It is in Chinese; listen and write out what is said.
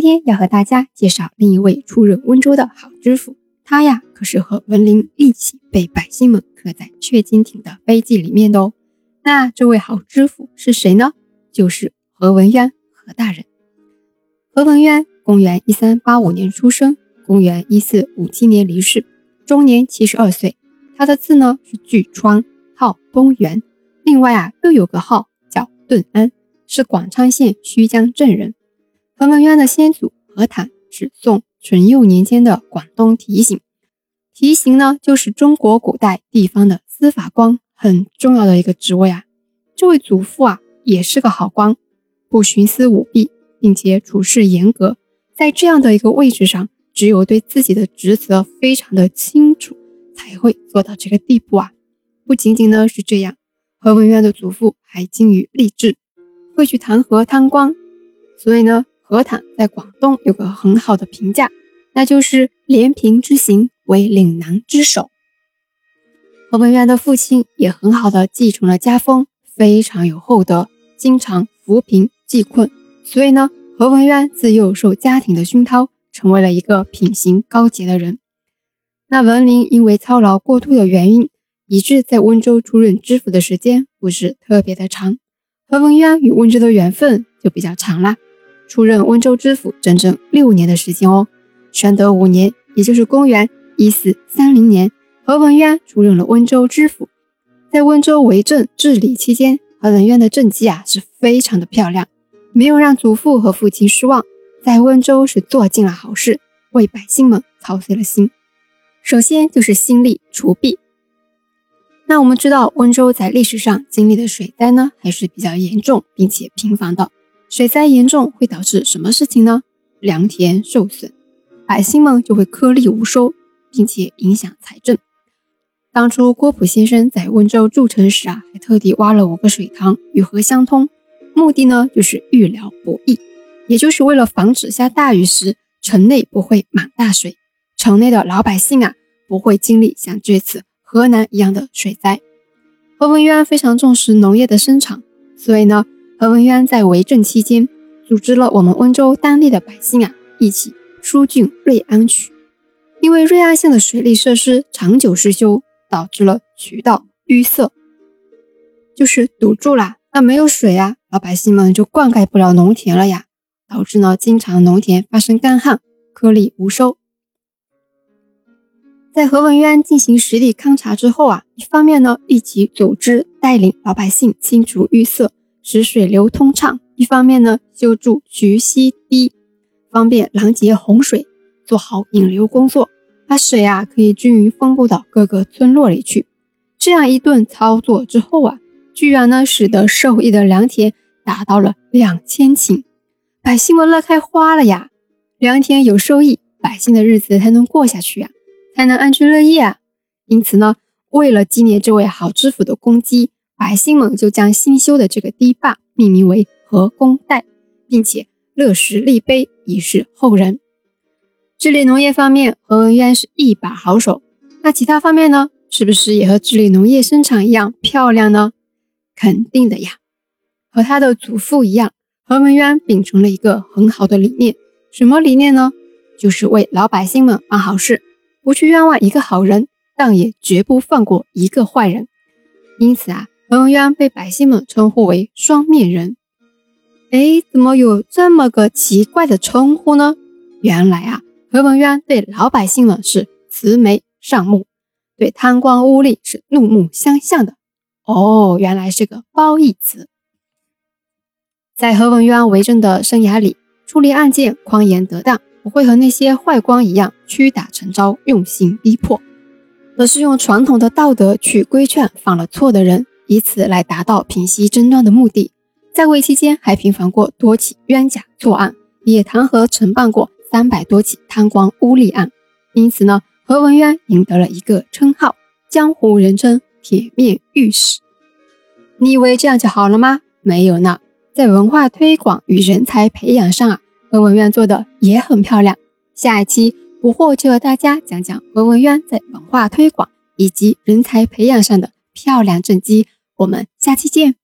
今天要和大家介绍另一位出任温州的好知府，他呀可是和文林一起被百姓们刻在雀金亭的碑记里面的哦。那这位好知府是谁呢？就是何文渊何大人。何文渊，公元一三八五年出生，公元一四五七年离世，终年七十二岁。他的字呢是巨川，号东元。另外啊，又有个号叫顿安，是广昌县胥江镇人。何文渊的先祖何坦是宋淳佑年间的广东提刑，提刑呢就是中国古代地方的司法官很重要的一个职位啊。这位祖父啊也是个好官，不徇私舞弊，并且处事严格。在这样的一个位置上，只有对自己的职责非常的清楚，才会做到这个地步啊。不仅仅呢是这样，何文渊的祖父还精于吏治，会去弹劾贪官，所以呢。何坦在广东有个很好的评价，那就是连平之行为岭南之首。何文渊的父亲也很好的继承了家风，非常有厚德，经常扶贫济困。所以呢，何文渊自幼受家庭的熏陶，成为了一个品行高洁的人。那文林因为操劳过度的原因，以致在温州出任知府的时间不是特别的长。何文渊与温州的缘分就比较长了。出任温州知府整整六年的时间哦。宣德五年，也就是公元一四三零年，何文渊出任了温州知府。在温州为政治理期间，何文渊的政绩啊是非常的漂亮，没有让祖父和父亲失望，在温州是做尽了好事，为百姓们操碎了心。首先就是兴利除弊。那我们知道，温州在历史上经历的水灾呢还是比较严重并且频繁的。水灾严重会导致什么事情呢？良田受损，百姓们就会颗粒无收，并且影响财政。当初郭璞先生在温州筑城时啊，还特地挖了五个水塘与河相通，目的呢就是预料不易，也就是为了防止下大雨时城内不会满大水，城内的老百姓啊不会经历像这次河南一样的水灾。何文渊非常重视农业的生产，所以呢。何文渊在为政期间，组织了我们温州当地的百姓啊，一起疏浚瑞安渠。因为瑞安县的水利设施长久失修，导致了渠道淤塞，就是堵住了，那没有水啊，老百姓们就灌溉不了农田了呀，导致呢经常农田发生干旱，颗粒无收。在何文渊进行实地勘察之后啊，一方面呢，立即组织带领老百姓清除淤塞。使水流通畅，一方面呢修筑渠溪堤，方便拦截洪水，做好引流工作，把水啊可以均匀分布到各个村落里去。这样一顿操作之后啊，居然呢使得受益的良田达到了两千顷，百姓们乐开花了呀！良田有收益，百姓的日子才能过下去呀，才能安居乐业啊！因此呢，为了纪念这位好知府的功绩。百姓们就将新修的这个堤坝命名为河公岱，并且勒石立碑以示后人。治理农业方面，何文渊是一把好手。那其他方面呢？是不是也和治理农业生产一样漂亮呢？肯定的呀。和他的祖父一样，何文渊秉承了一个很好的理念。什么理念呢？就是为老百姓们办好事，不去冤枉一个好人，但也绝不放过一个坏人。因此啊。何文渊被百姓们称呼为双面人。哎，怎么有这么个奇怪的称呼呢？原来啊，何文渊对老百姓们是慈眉善目，对贪官污吏是怒目相向的。哦，原来是个褒义词。在何文渊为政的生涯里，处理案件宽严得当，不会和那些坏官一样屈打成招、用刑逼迫，而是用传统的道德去规劝犯了错的人。以此来达到平息争端的目的。在位期间，还平反过多起冤假错案，也弹劾承办过三百多起贪官污吏案。因此呢，何文渊赢得了一个称号，江湖人称“铁面御史”。你以为这样就好了吗？没有呢，在文化推广与人才培养上啊，何文渊做的也很漂亮。下一期捕获就和大家讲讲何文渊在文化推广以及人才培养上的漂亮政绩。我们下期见。